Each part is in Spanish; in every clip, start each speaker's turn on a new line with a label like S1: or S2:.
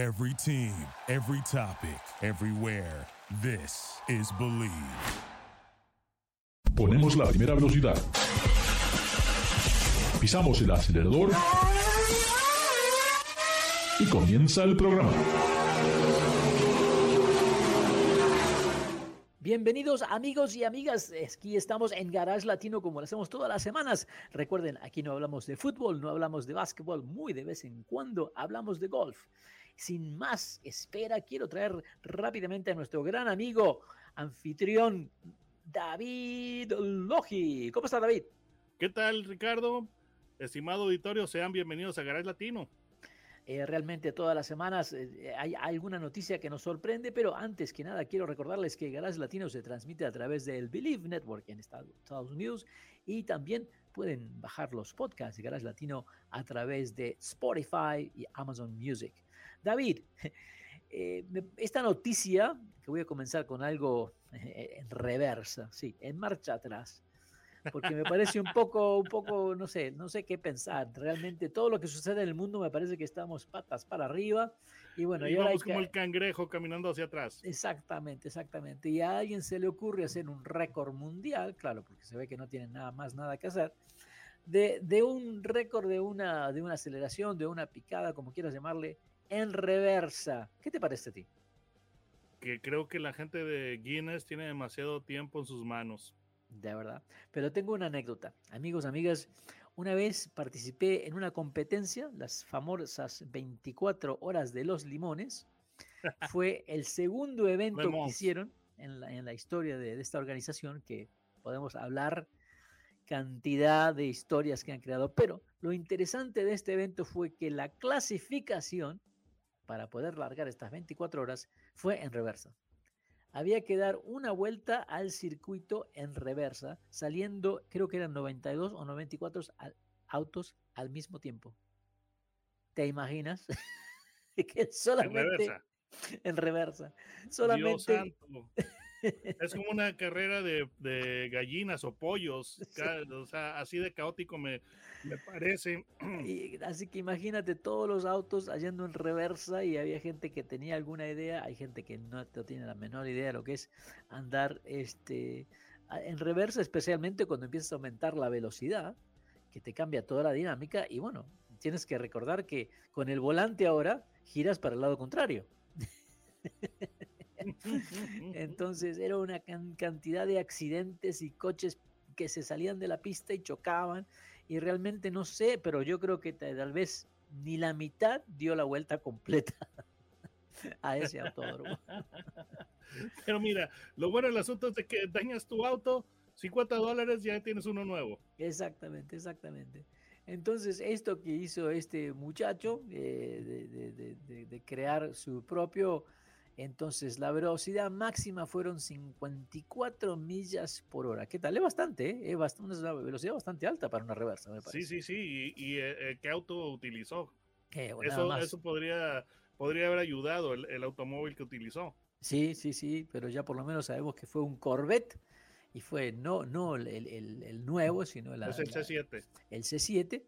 S1: Every team, every topic, everywhere. This is Believe.
S2: Ponemos la primera velocidad. Pisamos el acelerador. Y comienza el programa.
S3: Bienvenidos amigos y amigas, aquí estamos en Garage Latino como lo hacemos todas las semanas. Recuerden, aquí no hablamos de fútbol, no hablamos de básquetbol, muy de vez en cuando hablamos de golf. Sin más espera, quiero traer rápidamente a nuestro gran amigo, anfitrión, David Logi. ¿Cómo está David?
S4: ¿Qué tal Ricardo? Estimado auditorio, sean bienvenidos a Garage Latino.
S3: Eh, realmente todas las semanas eh, hay alguna noticia que nos sorprende, pero antes que nada quiero recordarles que Garage Latino se transmite a través del Believe Network en Estados Unidos y también pueden bajar los podcasts de Garage Latino a través de Spotify y Amazon Music. David, eh, esta noticia, que voy a comenzar con algo en reversa, sí, en marcha atrás porque me parece un poco, un poco, no sé, no sé qué pensar. Realmente todo lo que sucede en el mundo me parece que estamos patas para arriba y bueno,
S4: y vamos como el cangrejo caminando hacia atrás.
S3: Exactamente, exactamente. Y a alguien se le ocurre hacer un récord mundial, claro, porque se ve que no tienen nada más nada que hacer. De, de un récord de una, de una aceleración, de una picada, como quieras llamarle, en reversa. ¿Qué te parece a ti?
S4: Que creo que la gente de Guinness tiene demasiado tiempo en sus manos
S3: de verdad. Pero tengo una anécdota. Amigos, amigas, una vez participé en una competencia, las famosas 24 horas de los limones. Fue el segundo evento que hicieron en la, en la historia de, de, esta organización, que podemos hablar cantidad de historias que han creado. Pero lo interesante de este evento fue que la clasificación para poder largar estas 24 horas fue en reversa había que dar una vuelta al circuito en reversa, saliendo, creo que eran 92 o 94 autos al mismo tiempo. ¿Te imaginas? que solamente en reversa. En reversa. Solamente
S4: es como una carrera de, gallinas o pollos, o sea, así de caótico me, me parece.
S3: así que imagínate todos los autos yendo en reversa y había gente que tenía alguna idea, hay gente que no tiene la menor idea de lo que es andar este, en reversa, especialmente cuando empiezas a aumentar la velocidad, que te cambia toda la dinámica y bueno, tienes que recordar que con el volante ahora giras para el lado contrario. Entonces era una cantidad de accidentes y coches que se salían de la pista y chocaban. Y realmente no sé, pero yo creo que tal vez ni la mitad dio la vuelta completa a ese autódromo.
S4: Pero mira, lo bueno del asunto es de que dañas tu auto, 50 dólares, ya tienes uno nuevo.
S3: Exactamente, exactamente. Entonces, esto que hizo este muchacho eh, de, crear su propio entonces, la velocidad máxima fueron 54 millas por hora. ¿Qué tal? Es bastante, ¿eh? es una velocidad bastante alta para una reversa, me parece.
S4: Sí, sí, sí. ¿Y, eh, eh, qué auto utilizó? eso, eso podría, podría haber ayudado el, automóvil que utilizó.
S3: Sí, sí, sí, pero ya por lo menos sabemos que fue un Corvette y fue no, no el, el, nuevo, sino el
S4: C7.
S3: El C7,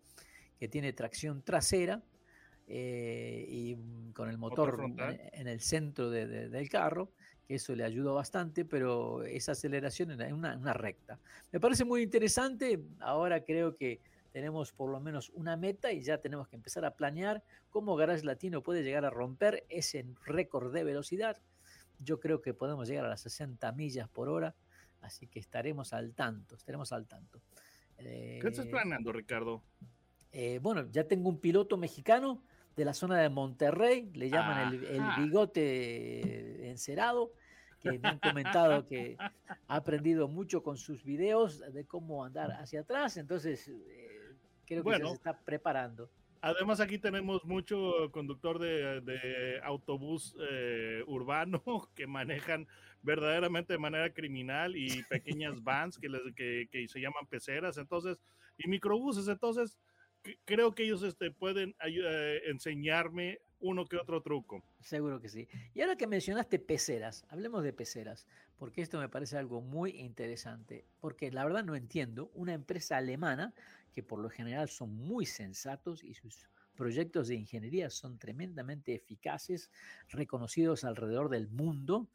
S3: que tiene tracción trasera eh, y con el motor en el centro del carro, que eso le ayudó bastante, pero esa aceleración en una, una recta. Me parece muy interesante, ahora creo que tenemos por lo menos una meta y ya tenemos que empezar a planear cómo Garage Latino puede llegar a romper ese récord de velocidad. Yo creo que podemos llegar a las 60 millas por hora, así que estaremos al tanto, estaremos al tanto.
S4: ¿Qué estás eh, planeando, Ricardo?
S3: Eh, bueno, ya tengo un piloto mexicano de la zona de Monterrey, le llaman el, bigote encerado, que me han comentado que ha aprendido mucho con sus videos de cómo andar hacia atrás, entonces eh, creo que se está preparando.
S4: Además aquí tenemos mucho conductor de, autobús eh, urbano que manejan verdaderamente de manera criminal y pequeñas vans que, les, que, que se llaman peceras, entonces, y microbuses, entonces creo que ellos este, pueden eh, enseñarme uno que otro truco.
S3: Seguro que sí. Y ahora que mencionaste peceras, hablemos de peceras, porque esto me parece algo muy interesante, porque la verdad no entiendo, una empresa alemana, que por lo general son muy sensatos y sus proyectos de ingeniería son tremendamente eficaces, reconocidos alrededor del mundo.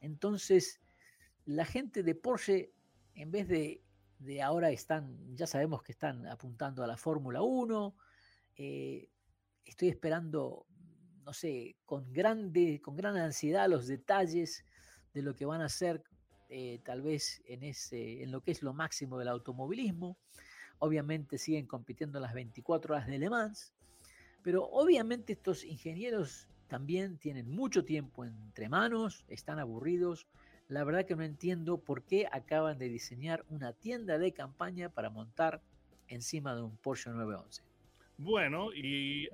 S3: Entonces, la gente de Porsche, en vez de, de ahora están, ya sabemos que están apuntando a la Fórmula 1, eh, estoy esperando, no sé, con, grande, con gran ansiedad los detalles de lo que van a hacer eh, tal vez en, ese, en lo que es lo máximo del automovilismo. Obviamente siguen compitiendo las 24 horas de Le Mans, pero obviamente estos ingenieros también tienen mucho tiempo entre manos, están aburridos. La verdad que no entiendo por qué acaban de diseñar una tienda de campaña para montar encima de un Porsche 911.
S4: Bueno, y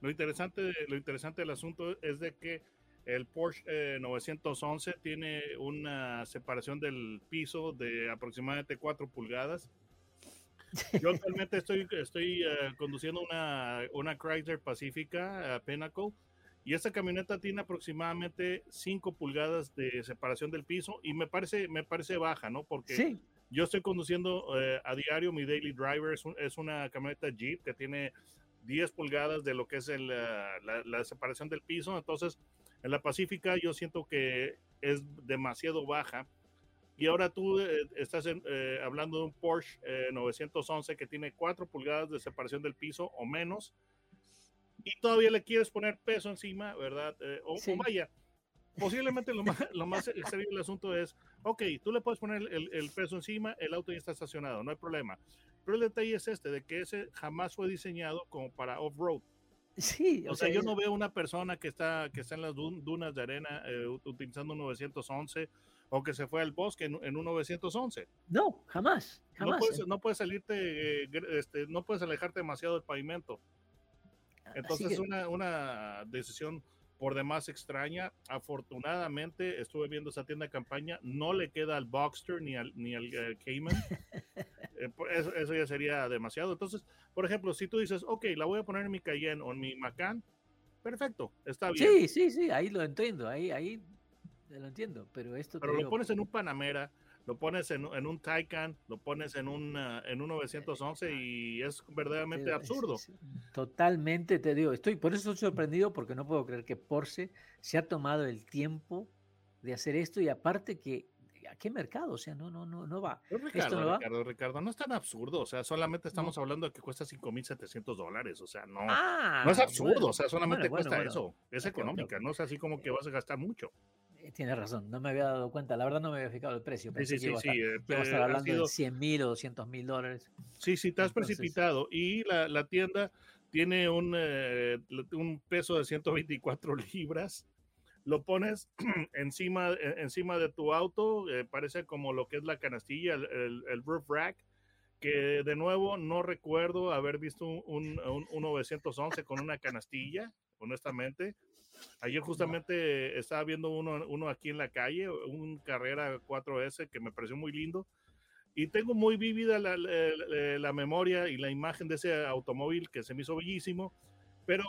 S4: lo, interesante, lo interesante del asunto es de que el Porsche 911 eh, tiene una separación del piso de aproximadamente 4 pulgadas. Yo actualmente estoy, eh, conduciendo una, una Chrysler Pacifica uh, Pinnacle y esta camioneta tiene aproximadamente 5 pulgadas de separación del piso y me parece, me parece baja, ¿no? Porque yo estoy conduciendo a diario, mi daily driver es, es, una camioneta Jeep que tiene 10 pulgadas de lo que es el, la, la separación del piso, entonces en la Pacífica yo siento que es demasiado baja. Y ahora tú eh, estás eh, hablando de un Porsche 911 eh, que tiene 4 pulgadas de separación del piso o menos. Y todavía le quieres poner peso encima, ¿verdad? O, vaya, posiblemente lo más, lo más serio del asunto es, ok, tú le puedes poner el, el, peso encima, el auto ya está estacionado, no hay problema. Pero el detalle es este, de que ese jamás fue diseñado como para off-road.
S3: Sí,
S4: o, sea, yo no veo una persona que está, que está en las dunas de arena eh, utilizando un 911 o que se fue al bosque en, un 911.
S3: No, jamás. jamás.
S4: No, puedes, no puedes salirte, eh, este, no puedes alejarte demasiado del pavimento. Entonces es una, una decisión por demás extraña. Afortunadamente estuve viendo esa tienda de campaña, no le queda al Boxster ni al, ni al eh, Cayman. Eh, pues, eso, ya sería demasiado. Entonces, por ejemplo, si tú dices, ok, la voy a poner en mi Cayenne o en mi Macan, perfecto, está bien.
S3: Sí, sí, sí, ahí lo entiendo, ahí, ahí lo entiendo, pero esto...
S4: Pero lo pones en un Panamera, lo pones en, en, un Taycan, lo pones en un, en un 911 y es verdaderamente absurdo.
S3: totalmente, te digo, estoy por eso estoy sorprendido porque no puedo creer que Porsche se ha tomado el tiempo de hacer esto y aparte que ¿a qué mercado? O sea, no, no, no, no va.
S4: Ricardo, no Ricardo, Ricardo, no es tan absurdo. O sea, solamente estamos hablando de que cuesta 5.700 dólares. O sea, no, no es ah, absurdo. o sea, solamente cuesta eso. Es económica, no es así como que vas a gastar mucho.
S3: Eh, tienes razón, no me había dado cuenta. La verdad no me había fijado el precio.
S4: sí, sí, sí. sí
S3: eh, estar hablando de 100 mil o 200 mil dólares.
S4: Sí, sí, te has precipitado. Y la, la tienda tiene un, eh, un peso de 124 libras lo pones encima, e, encima de tu auto, eh, parece como lo que es la canastilla, el, roof rack, que de nuevo no recuerdo haber visto un, un, 911 con una canastilla, honestamente. Ayer justamente estaba viendo uno, uno aquí en la calle, un Carrera 4S que me pareció muy lindo. Y tengo muy vívida la, la memoria y la imagen de ese automóvil que se me hizo bellísimo, pero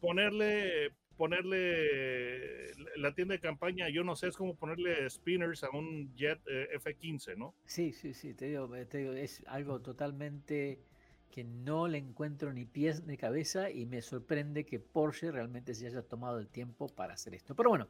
S4: ponerle ponerle la tienda de campaña, yo no sé, es como ponerle spinners a un Jet eh, F-15, ¿no?
S3: Sí, sí, sí, te digo, te digo, es algo totalmente que no le encuentro ni pies ni cabeza y me sorprende que Porsche realmente se haya tomado el tiempo para hacer esto. Pero bueno.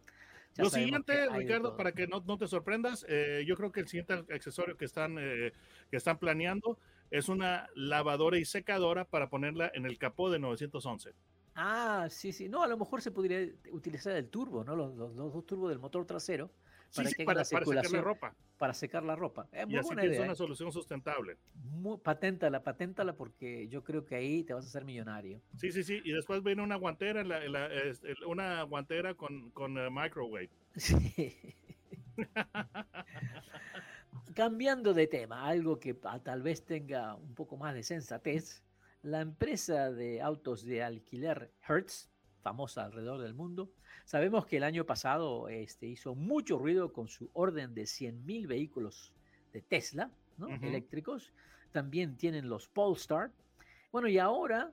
S4: Lo siguiente, Ricardo, para que no, no te sorprendas, eh, yo creo que el siguiente accesorio que están, eh, que están planeando es una lavadora y secadora para ponerla en el capó de 911.
S3: Ah, sí, sí. No, a lo mejor se podría utilizar el turbo, ¿no? Los, dos turbos del motor trasero.
S4: Para que para, secar la ropa.
S3: Para secar la ropa.
S4: Es muy y así Es una ¿eh? solución sustentable.
S3: Muy, paténtala, paténtala porque yo creo que ahí te vas a hacer millonario.
S4: Sí, sí, sí. Y después viene una guantera, una guantera con, con uh, microwave. Sí.
S3: Cambiando de tema, algo que tal vez tenga un poco más de sensatez la empresa de autos de alquiler Hertz, famosa alrededor del mundo, sabemos que el año pasado este, hizo mucho ruido con su orden de 100.000 vehículos de Tesla, eléctricos. También tienen los Polestar. Bueno, y ahora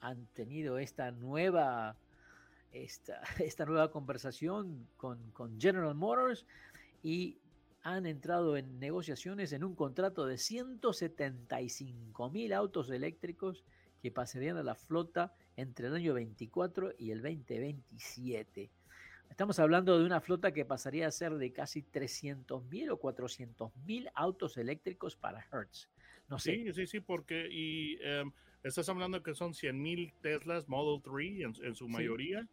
S3: han tenido esta nueva, esta, esta nueva conversación con, con General Motors y han entrado en negociaciones en un contrato de 175 mil autos eléctricos que pasarían a la flota entre el año 24 y el 2027. Estamos hablando de una flota que pasaría a ser de casi 300.000 o 400.000 autos eléctricos para Hertz. No sé.
S4: Sí, sí, sí, porque y, em, estás hablando que son 100.000 Teslas Model 3 en, en su
S3: Sí.
S4: mayoría.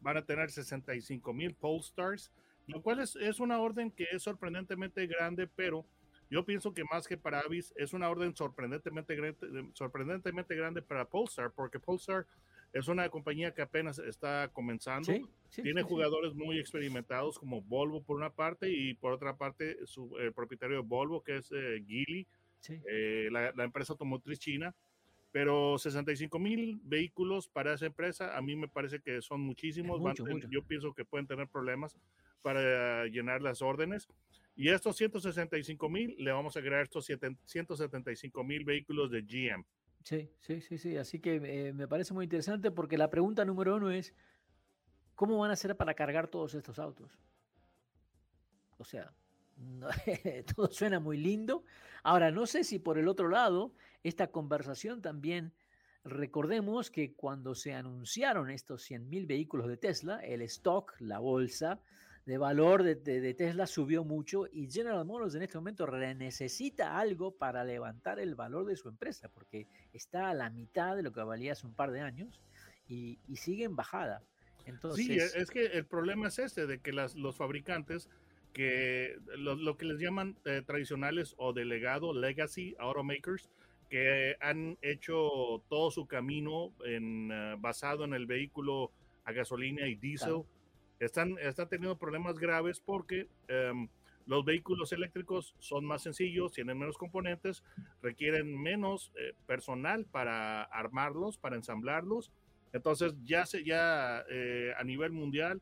S4: Van a tener 65.000 Polestars, lo cual es, es una orden que es sorprendentemente grande, pero yo pienso que más que para Avis es una orden sorprendentemente, grande- sorprendentemente grande para Polestar, porque Polestar es una compañía que apenas está comenzando.
S3: Sí, sí,
S4: Tiene
S3: sí,
S4: jugadores muy experimentados como Volvo por una parte y por otra parte su eh, propietario de Volvo que es eh, Geely, eh, la, la empresa automotriz china. Pero 65 mil vehículos para esa empresa a mí me parece que son muchísimos. Van-
S3: mucho, mucho.
S4: Yo pienso que pueden tener problemas para llenar las órdenes. Y estos 165 mil le vamos a agregar estos siete- 175 mil vehículos de GM.
S3: Sí, sí, sí, sí. Así que eh, me parece muy interesante porque la pregunta número uno es, ¿cómo van a hacer para cargar todos estos autos? O sea, no- todo suena muy lindo. Ahora, no sé si por el otro lado, esta conversación también, recordemos que cuando se anunciaron estos 100.000 vehículos de Tesla, el stock, la bolsa de valor de, de- de Tesla subió mucho y General Motors en este momento necesita algo para levantar el valor de su empresa, porque está a la mitad de lo que valía hace un par de años y, y sigue en bajada. Entonces,
S4: Sí, es que el problema es este, de que las, los fabricantes, que lo, lo que les llaman eh, tradicionales o delegado, legacy automakers, que han hecho todo su camino en, eh, basado en el vehículo a gasolina y diésel,
S3: Claro.
S4: Están, están teniendo problemas graves porque em, los vehículos eléctricos son más sencillos, tienen menos componentes, requieren menos eh, personal para armarlos, para ensamblarlos. Entonces ya se ya eh, a nivel mundial,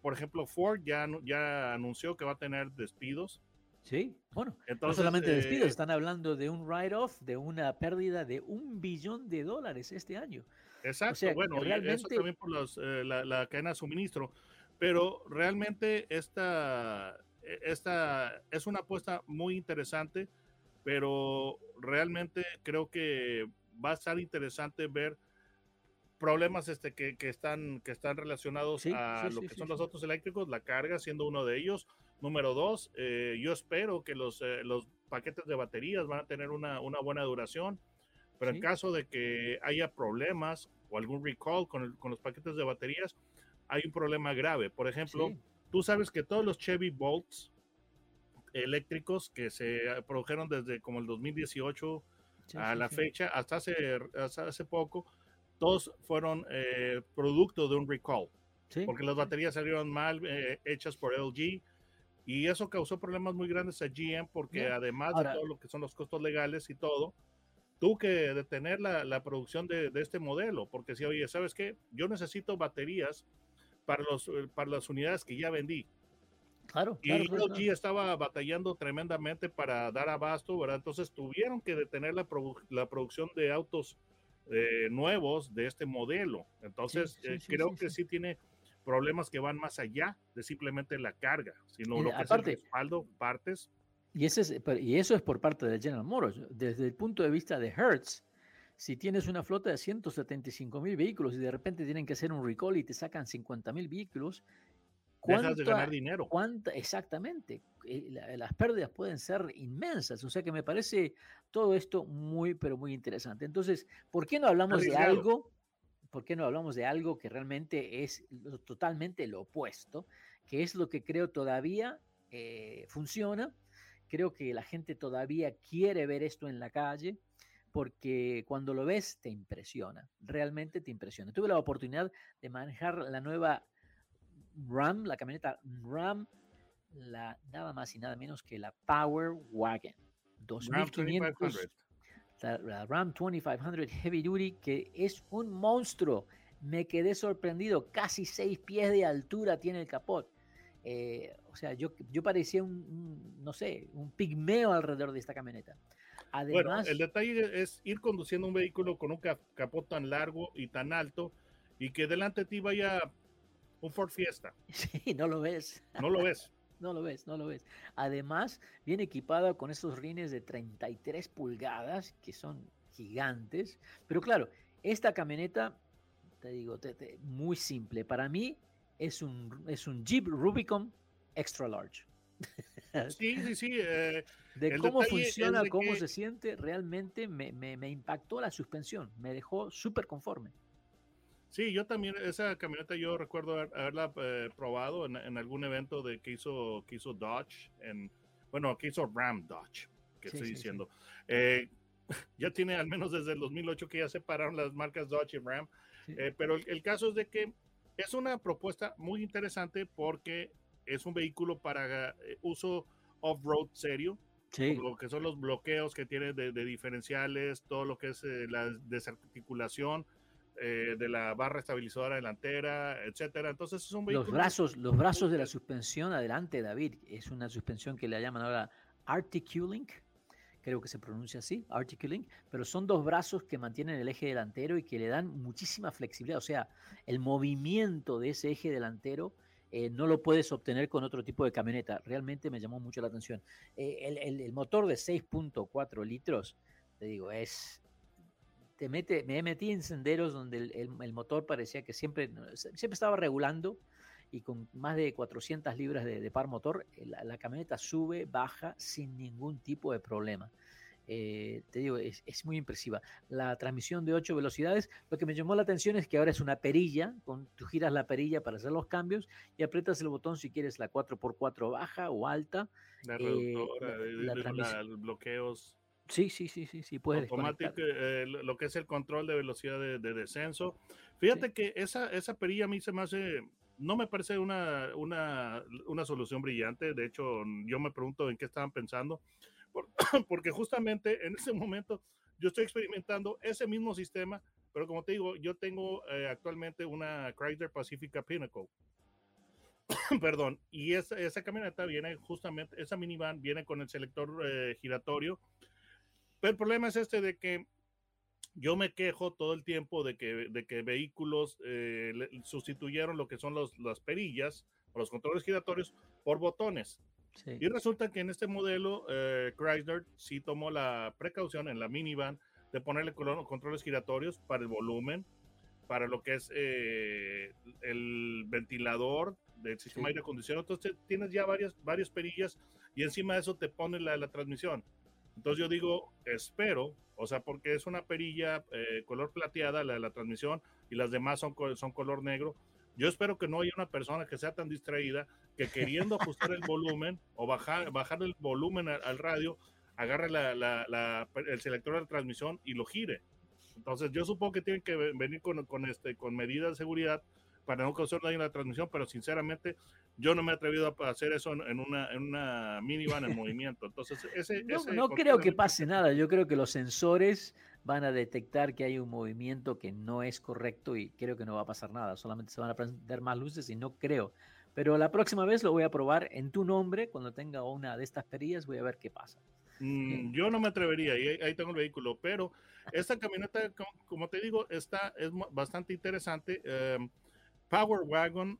S4: por ejemplo, Ford ya, ya anunció que va a tener despidos.
S3: sí, bueno, no
S4: Entonces,
S3: solamente despidos,
S4: eh,
S3: están hablando de un write-off, de una pérdida de un billón de dólares este año.
S4: Exacto,
S3: sea, que
S4: bueno, y eso
S3: realmente-
S4: también por los, eh, la, la cadena de suministro, pero realmente esta, e- esta es una apuesta muy interesante, pero realmente creo que va a estar interesante ver problemas este, que, que están, que están relacionados
S3: Sí,
S4: a
S3: sí,
S4: lo
S3: sí,
S4: que son los autos eléctricos, la carga siendo uno de ellos. Número dos, eh, yo espero que los, eh, los paquetes de baterías van a tener una, una buena duración. Pero
S3: Sí.
S4: en caso de que haya problemas o algún recall con, el- con los paquetes de baterías, hay un problema grave. Por ejemplo,
S3: Sí,
S4: tú sabes que todos los Chevy Bolts eléctricos que se produjeron desde como el 2018
S3: sí,
S4: a la fecha, hasta hace, hasta hace poco, todos fueron eh, producto de un recall, porque las baterías salieron mal eh, hechas por LG. Y eso causó problemas muy grandes a GM porque
S3: Ya.
S4: además
S3: Ahora-
S4: de todo lo que son los costos legales y todo, tuvo que detener la, la producción de, de este modelo, porque si, oye, ¿sabes qué? Yo necesito baterías para, los, eh, para las unidades que ya vendí.
S3: Claro,
S4: Y
S3: claro,
S4: LG
S3: claro.
S4: estaba batallando tremendamente para dar abasto, ¿verdad? Entonces tuvieron que detener la, produ- la producción de autos eh, nuevos de este modelo. Entonces,
S3: sí,
S4: eh,
S3: sí,
S4: creo
S3: sí,
S4: que
S3: sí.
S4: sí tiene problemas que van más allá de simplemente la carga, sino
S3: Eh,
S4: lo que
S3: aparte-
S4: es el respaldo, partes.
S3: Y, ese es, y eso es por parte de General Motors. Desde el punto de vista de Hertz, si tienes una flota de 175 mil vehículos y de repente tienen que hacer un recall y te sacan 50 mil vehículos,
S4: Dejas de
S3: ¿cuánta-
S4: ganar dinero.
S3: cuánta- exactamente, eh, la- las pérdidas pueden ser inmensas. O sea que me parece todo esto muy, pero muy interesante. Entonces, ¿por qué no hablamos de algo? ¿Por qué no hablamos de algo que realmente es totalmente lo opuesto? Que es lo que creo todavía eh, funciona. Creo que la gente todavía quiere ver esto en la calle porque cuando lo ves te impresiona, realmente te impresiona. Tuve la oportunidad de manejar la nueva Ram, la camioneta Ram, la, nada más y nada menos que la Power Wagon.
S4: Ram
S3: 2500,
S4: 2500.
S3: la, la Ram 2500 Heavy Duty, que es un monstruo. Me quedé sorprendido, casi seis pies de altura tiene el capot. Eh, sea, yo, yo parecía un, un, no sé, un pigmeo alrededor de esta camioneta.
S4: Bueno,
S3: Además,
S4: el detalle es ir conduciendo un vehículo con un ca- capot tan largo y tan alto y que delante de ti vaya un Ford Fiesta.
S3: sí, no lo ves.
S4: No lo ves.
S3: No lo ves, no lo ves. Además, viene equipado con esos rines de 33 pulgadas que son gigantes. Pero claro, esta camioneta, te digo, muy simple. Para mí es un, es un Jeep Rubicon extra large.
S4: Sí, sí, sí. Eh,
S3: de cómo funciona, cómo se siente, realmente me, me, impactó la suspensión, me dejó súper conforme.
S4: Sí, yo también, esa camioneta yo recuerdo haberla eh, probado en, en, algún evento de que hizo, que hizo Dodge, en, bueno, que hizo Ram Dodge, que estoy diciendo. Eh, ya tiene al menos desde el 2008 que ya separaron las marcas Dodge y Ram, pero el, el caso es de que es una propuesta muy interesante porque es un vehículo para eh, uso off-road serio. Lo que son los bloqueos que tiene de, diferenciales, todo lo que es eh, la desarticulación eh, de la barra estabilizadora delantera, etcétera. Entonces es un
S3: vehículo. Los brazos, los brazos de la suspensión adelante, David, es una suspensión que le llaman ahora Articulink, creo que se pronuncia así, Articulink, pero son dos brazos que mantienen el eje delantero y que le dan muchísima flexibilidad. O sea, el movimiento de ese eje delantero eh, no lo puedes obtener con otro tipo de camioneta. Realmente me llamó mucho la atención. Eh, el, motor de 6.4 litros, te digo, es... Te mete, me metí en senderos donde el, motor parecía que siempre, siempre estaba regulando y con más de 400 libras de, par motor, la, camioneta sube, baja sin ningún tipo de problema. Eh, te digo, es, muy impresiva. La transmisión de 8 velocidades, lo que me llamó la atención es que ahora es una perilla, con, tú giras la perilla para hacer los cambios y aprietas el botón si quieres la 4x4 baja o alta.
S4: La eh, reductora, los bloqueos.
S3: Sí, sí, sí, sí, sí, puedes
S4: Automático, eh, lo que es el control de velocidad de, descenso. Fíjate que esa, esa perilla a mí se me hace, no me parece una, una, una solución brillante. De hecho, yo me pregunto en qué estaban pensando porque justamente en ese momento yo estoy experimentando ese mismo sistema, pero como te digo, yo tengo eh, actualmente una Chrysler Pacifica Pinnacle. Perdón, y esa, esa, camioneta viene justamente, esa minivan viene con el selector eh, giratorio, pero el problema es este de que yo me quejo todo el tiempo de que, de que vehículos eh, sustituyeron lo que son los, las perillas o los controles giratorios por botones. Y resulta que en este modelo eh, Chrysler sí tomó la precaución en la minivan de ponerle controles giratorios para el volumen, para lo que es eh, el ventilador del sistema de aire acondicionado. Entonces tienes ya varias, varias perillas y encima de eso te pone la, la transmisión. Entonces yo digo, espero, o sea, porque es una perilla eh, color plateada la, la transmisión y las demás son, son color negro. Yo espero que no haya una persona que sea tan distraída que queriendo ajustar el volumen o bajar, bajar el volumen al, radio, agarre la, el selector de transmisión y lo gire. Entonces yo supongo que tienen que venir con, con, este, con medidas de seguridad para no causar daño en la transmisión, pero sinceramente yo no me he atrevido a hacer eso en, una, en una minivan en movimiento. Entonces, ese,
S3: no, no creo que pase nada. Yo creo que los sensores van a detectar que hay un movimiento que no es correcto y creo que no va a pasar nada. Solamente se van a prender más luces y no creo. Pero la próxima vez lo voy a probar en tu nombre. Cuando tenga una de estas perillas, voy a ver qué pasa.
S4: Mm, yo no me atrevería, ahí, ahí, tengo el vehículo, pero esta camioneta, como, te digo, está, es bastante interesante. Em, Power Wagon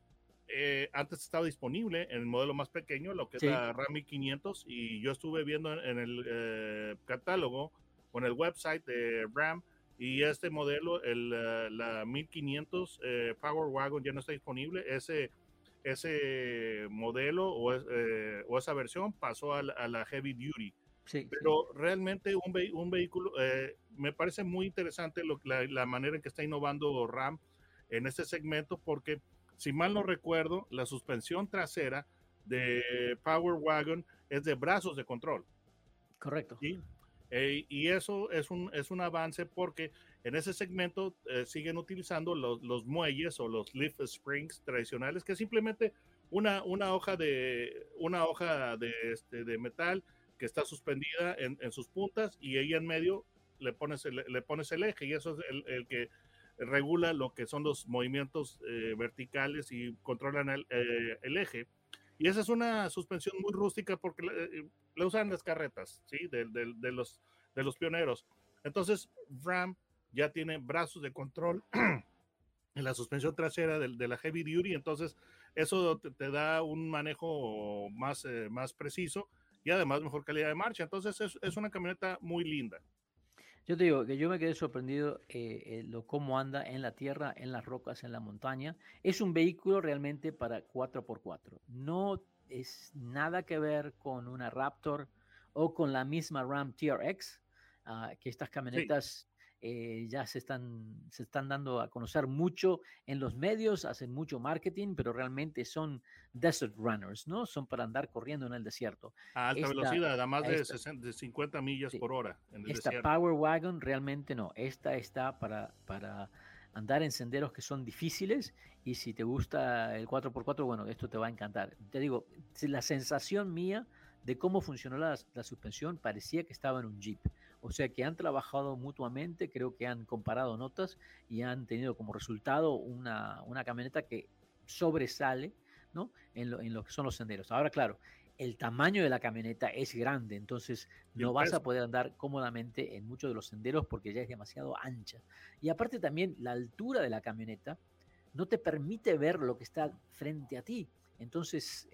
S4: eh, antes estaba disponible en el modelo más pequeño, lo que es la Ram 1500, y yo estuve viendo en, el eh, catálogo con el website de Ram y este modelo, el, eh, la 1500 Power Wagon ya no está disponible. Ese, ese modelo o, o esa versión pasó a la, Heavy Duty. Pero realmente un, un vehículo, me parece muy interesante lo, la, la manera en que está innovando RAM en este segmento porque si mal no recuerdo, la suspensión trasera de Power Wagon es de brazos de control.
S3: Correcto.
S4: Eh, y eso es un, es un avance porque en ese segmento eh, siguen utilizando los, los, muelles o los lift springs tradicionales, que simplemente una, una hoja, de, una hoja de, este, de metal que está suspendida en, en, sus puntas y ahí en medio le pones el, le pones el eje y eso es el, el que regula lo que son los movimientos eh, verticales y controlan eh, el, eje. Y esa es una suspensión muy rústica porque la, eh, usan las carretas, ¿sí? De, los, de los pioneros. Entonces, Ram ya tiene brazos de control en la suspensión trasera de, la Heavy Duty, entonces eso te, da un manejo más, más preciso y además mejor calidad de marcha. Entonces, es, es una camioneta muy linda.
S3: Yo te digo que yo me quedé sorprendido eh, eh, lo cómo anda en la tierra, en las rocas, en la montaña. Es un vehículo realmente para 4x4. No es nada que ver con una Raptor o con la misma Ram TRX, ah, que estas camionetas eh, ya se están, se están dando a conocer mucho en los medios, hacen mucho marketing, pero realmente son desert runners, ¿no? Son para andar corriendo en el desierto.
S4: A alta velocidad, a más de, 50 millas por hora.
S3: En el esta Power Wagon realmente no, esta está para, para andar en senderos que son difíciles y si te gusta el 4x4, bueno, esto te va a encantar. Te digo, la sensación mía de cómo funcionó la, la suspensión parecía que estaba en un Jeep. O sea que han trabajado mutuamente, creo que han comparado notas y han tenido como resultado una, camioneta que sobresale ¿no? en, lo, en lo que son los senderos. Ahora, claro, el tamaño de la camioneta es grande, entonces no vas a poder andar cómodamente en muchos de los senderos porque ya es demasiado ancha. Y aparte también la altura de la camioneta no te permite ver lo que está frente a ti. Entonces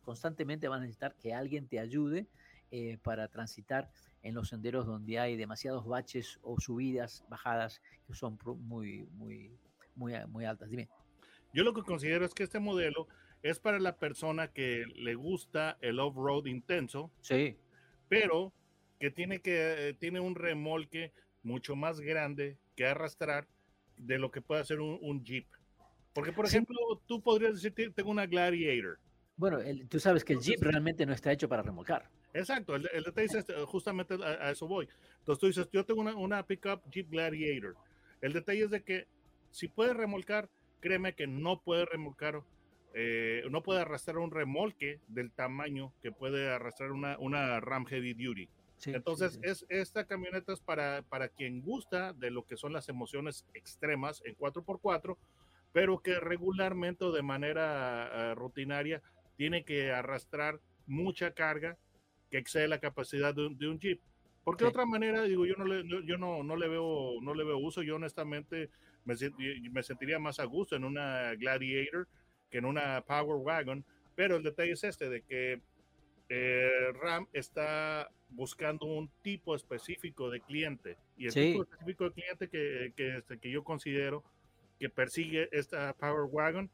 S3: constantemente van a necesitar que alguien te ayude eh, para transitar en los senderos donde hay demasiados baches o subidas, bajadas que son muy, muy, muy, muy altas. Dime.
S4: Yo lo que considero es que este modelo es para la persona que le gusta el off-road intenso.
S3: Sí.
S4: Pero que tiene, que eh, tiene un remolque mucho más grande que arrastrar de lo que puede hacer un, Jeep. Porque, por ejemplo, tú podrías decir, tengo una Gladiator.
S3: Bueno, tú sabes que el Jeep realmente no está hecho para remolcar.
S4: Exacto, el, detalle es este, justamente a, eso voy. Entonces tú dices, yo tengo una, una pickup Jeep Gladiator. El detalle es de que si puede remolcar, créeme que no puede remolcar, eh, no puede arrastrar un remolque del tamaño que puede arrastrar una, una Ram Heavy Duty. Entonces, Es, esta camioneta es para, para quien gusta de lo que son las emociones extremas en 4x4, pero que regularmente o de manera eh, rutinaria tiene que arrastrar mucha carga que excede la capacidad de un, Jeep. Porque de otra manera, digo, yo no le, yo no, no le veo, no le veo uso. Yo honestamente me, me sentiría más a gusto en una Gladiator que en una Power Wagon. Pero el detalle es este, de que eh, RAM está buscando un tipo específico de cliente. Y el tipo específico de cliente que, que, este, que yo considero que persigue esta Power Wagon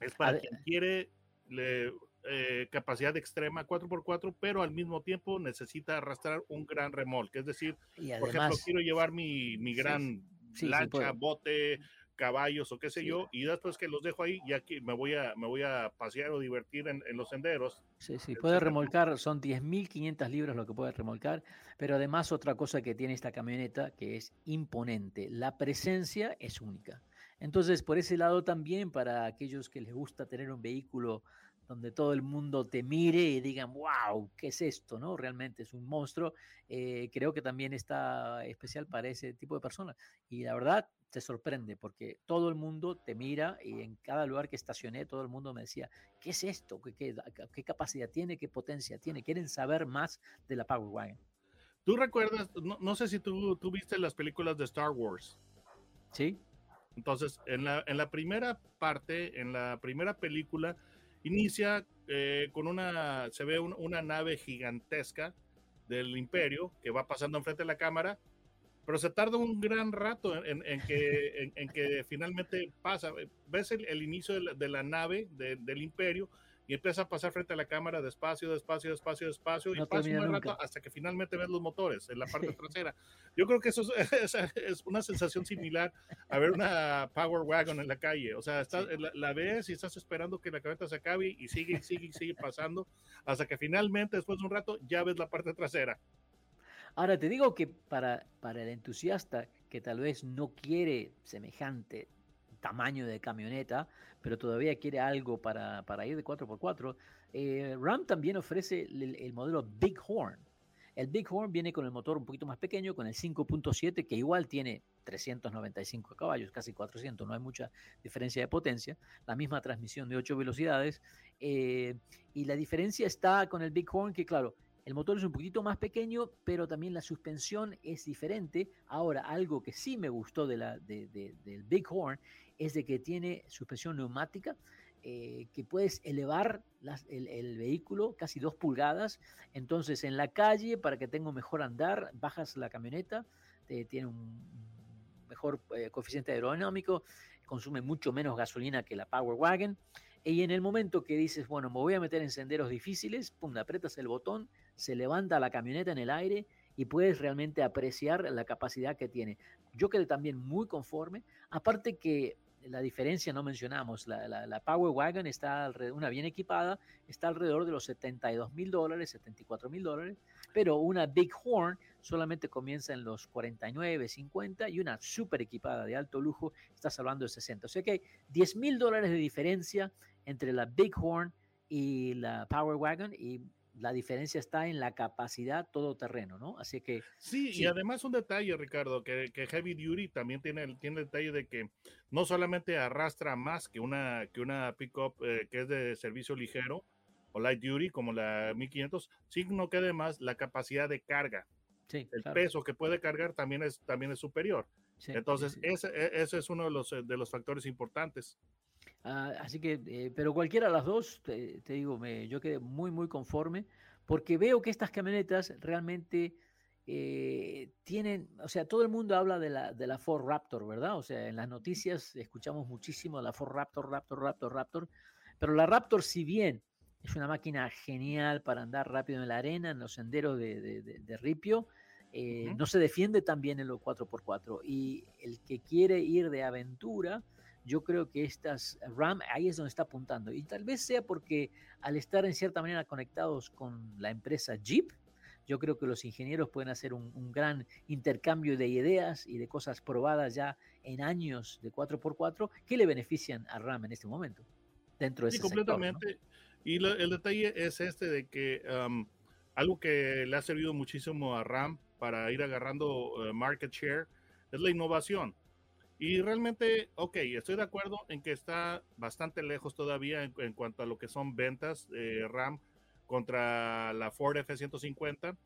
S4: es para quien quiere le, eh, capacidad extrema 4x4, pero al mismo tiempo necesita arrastrar un gran remolque. Es decir, por ejemplo, quiero llevar mi, mi gran lancha, bote, caballos o qué sé yo, y después que los dejo ahí, ya que me voy a, me voy a pasear o divertir en, en los senderos.
S3: Sí, sí, puede remolcar, son 10.500 libras lo que puede remolcar, pero además otra cosa que tiene esta camioneta que es imponente, la presencia es única. Entonces, por ese lado también, para aquellos que les gusta tener un vehículo donde todo el mundo te mire y digan, wow, ¿qué es esto? ¿no? Realmente es un monstruo. Eh, creo que también está especial para ese tipo de personas. Y la verdad, te sorprende porque todo el mundo te mira y en cada lugar que estacioné, todo el mundo me decía, ¿qué es esto? ¿Qué, qué, capacidad tiene? ¿Qué potencia tiene? Quieren saber más de la Power Wagon.
S4: ¿Tú recuerdas, no, sé si tú, tú, viste las películas de Star Wars?
S3: Sí.
S4: Entonces, en la, en la primera parte, en la primera película, Inicia eh, con una, se ve una nave gigantesca del imperio que va pasando enfrente de la cámara, pero se tarda un gran rato en, que, en, que finalmente pasa. Ves el, inicio de la, nave del imperio y empieza a pasar frente a la cámara despacio, despacio, despacio, despacio, y pasa un rato hasta que finalmente ves los motores en la parte trasera. Yo creo que eso es, una sensación similar a ver una Power Wagon en la calle. O sea, la, ves y estás esperando que la camioneta se acabe y sigue, sigue, sigue pasando hasta que finalmente, después de un rato, ya ves la parte trasera.
S3: Ahora te digo que para, para el entusiasta que tal vez no quiere semejante tamaño de camioneta, pero todavía quiere algo para, para ir de 4x4, eh, Ram también ofrece el, modelo Big Horn. El Big Horn viene con el motor un poquito más pequeño, con el 5.7, que igual tiene 395 caballos, casi 400, no hay mucha diferencia de potencia, la misma transmisión de 8 velocidades, eh, y la diferencia está con el Big Horn, que claro, el motor es un poquito más pequeño, pero también la suspensión es diferente. Ahora, algo que sí me gustó de la, del Big Horn es de que tiene suspensión neumática, eh, que puedes elevar el, vehículo casi dos pulgadas. Entonces, en la calle, para que tenga mejor andar, bajas la camioneta, tiene un mejor eh, coeficiente aerodinámico, consume mucho menos gasolina que la Power Wagon. Y en el momento que dices, bueno, me voy a meter en senderos difíciles, pum, apretas el botón, se levanta la camioneta en el aire y puedes realmente apreciar la capacidad que tiene. Yo quedé también muy conforme, aparte que la diferencia no mencionamos, la, Power Wagon está una bien equipada, está alrededor de los 72 mil dólares, 74 mil dólares, pero una Big Horn solamente comienza en los 49, 50 y una super equipada de alto lujo, estás hablando de 60. O sea que hay 10 mil dólares de diferencia entre la Big Horn y la Power Wagon y la diferencia está en la capacidad todoterreno, ¿no? Así que...
S4: Sí, y además un detalle, Ricardo, que, Heavy Duty también tiene, tiene el detalle de que no solamente arrastra más que una, que una pickup eh, que es de servicio ligero o light duty como la 1500, sino que además la capacidad de carga,
S3: sí,
S4: el peso que puede cargar también es, también es superior. Entonces, ese, e, ese, es uno de los, de los factores importantes.
S3: Ah, así que, eh, pero cualquiera de las dos, te, digo, me, yo quedé muy, muy conforme porque veo que estas camionetas realmente eh, tienen, o sea, todo el mundo habla de la, de la Ford Raptor, ¿verdad? O sea, en las noticias escuchamos muchísimo de la Ford Raptor, Raptor, Raptor, Raptor, pero la Raptor, si bien es una máquina genial para andar rápido en la arena, en los senderos de, de, ripio, eh, no se defiende tan bien en los 4x4 y el que quiere ir de aventura, yo creo que estas RAM ahí es donde está apuntando. Y tal vez sea porque al estar en cierta manera conectados con la empresa Jeep, yo creo que los ingenieros pueden hacer un, gran intercambio de ideas y de cosas probadas ya en años de 4x4 que le benefician a RAM en este momento. Dentro de sí,
S4: completamente. Y el detalle es este de que algo que le ha servido muchísimo a RAM para ir agarrando eh, market share es la innovación. Y realmente, ok, estoy de acuerdo en que está bastante lejos todavía en, cuanto a lo que son ventas de RAM contra la Ford F-150,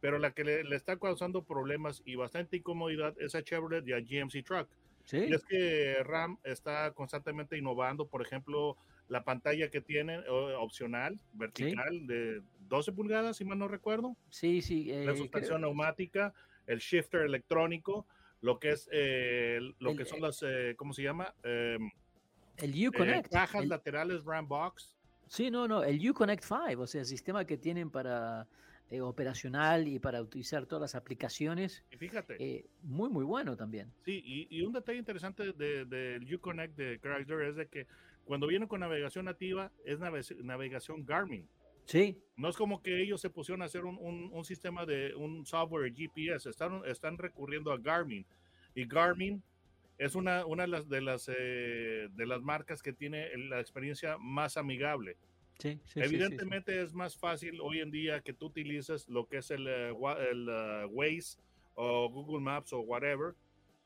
S4: pero la que le, está causando problemas y bastante incomodidad es a Chevrolet y a GMC Truck. ¿Sí? Y es que RAM está constantemente innovando, por ejemplo, la pantalla que tiene opcional, vertical, de 12 pulgadas, si mal no recuerdo.
S3: Sí, sí.
S4: la eh, suspensión neumática, el shifter electrónico lo que es eh, lo que son eh las, eh, ¿cómo se llama? Em,
S3: el Uconnect.
S4: cajas laterales RAM Box.
S3: Sí, no, no, el Uconnect 5, o sea, el sistema que tienen para operacional y para utilizar todas las aplicaciones.
S4: Y fíjate.
S3: muy, muy bueno también.
S4: Sí, y, un detalle interesante del de, Uconnect de Chrysler es de que cuando viene con navegación nativa es navegación Garmin.
S3: Sí.
S4: No es como que ellos se pusieron a hacer un, un, sistema de un software GPS, están, están recurriendo a Garmin. Y Garmin es una, una de las, de las, eh, de las marcas que tiene la experiencia más amigable.
S3: Sí, sí,
S4: Evidentemente es más fácil hoy en día que tú utilices lo que es el, eh, el uh, Waze o Google Maps o whatever,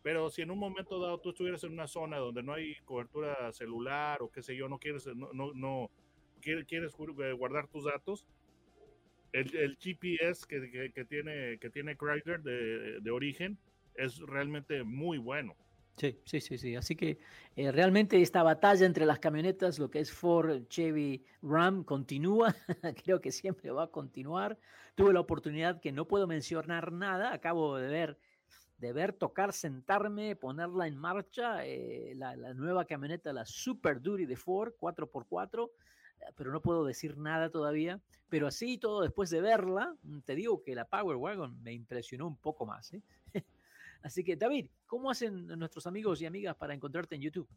S4: pero si en un momento dado tú estuvieras en una zona donde no hay cobertura celular o qué sé yo, no quieres, no, no, no quieres eh, guardar tus datos, el, GPS que, que, tiene, que tiene Chrysler de, de, origen es realmente muy bueno.
S3: Sí, sí, sí, sí. Así que eh, realmente esta batalla entre las camionetas, lo que es Ford, Chevy, Ram, continúa. Creo que siempre va a continuar. Tuve la oportunidad que no puedo mencionar nada. Acabo de ver, de ver tocar, sentarme, ponerla en marcha. Eh, la, la, nueva camioneta, la Super Duty de Ford, 4x4 pero no puedo decir nada todavía. Pero así todo, después de verla, mm, te digo que la Power Wagon me impresionó un poco más. ¿eh? así que, David, ¿cómo hacen nuestros amigos y amigas para encontrarte en YouTube?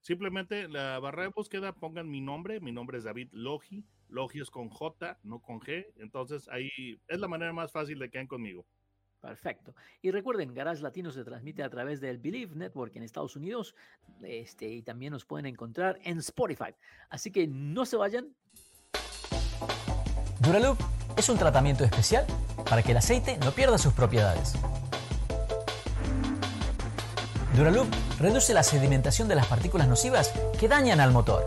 S4: Simplemente la barra de búsqueda pongan mi nombre, mi nombre es David Logi, Logi es con J, no con G, entonces ahí es la manera más fácil de que hagan conmigo.
S3: Perfecto. Y recuerden, Garage Latino se transmite a través del Believe Network en Estados Unidos este, y también nos pueden encontrar en Spotify. Así que no se vayan.
S5: Duraloop es un tratamiento especial para que el aceite no pierda sus propiedades. Duraloop reduce la sedimentación de las partículas nocivas que dañan al motor.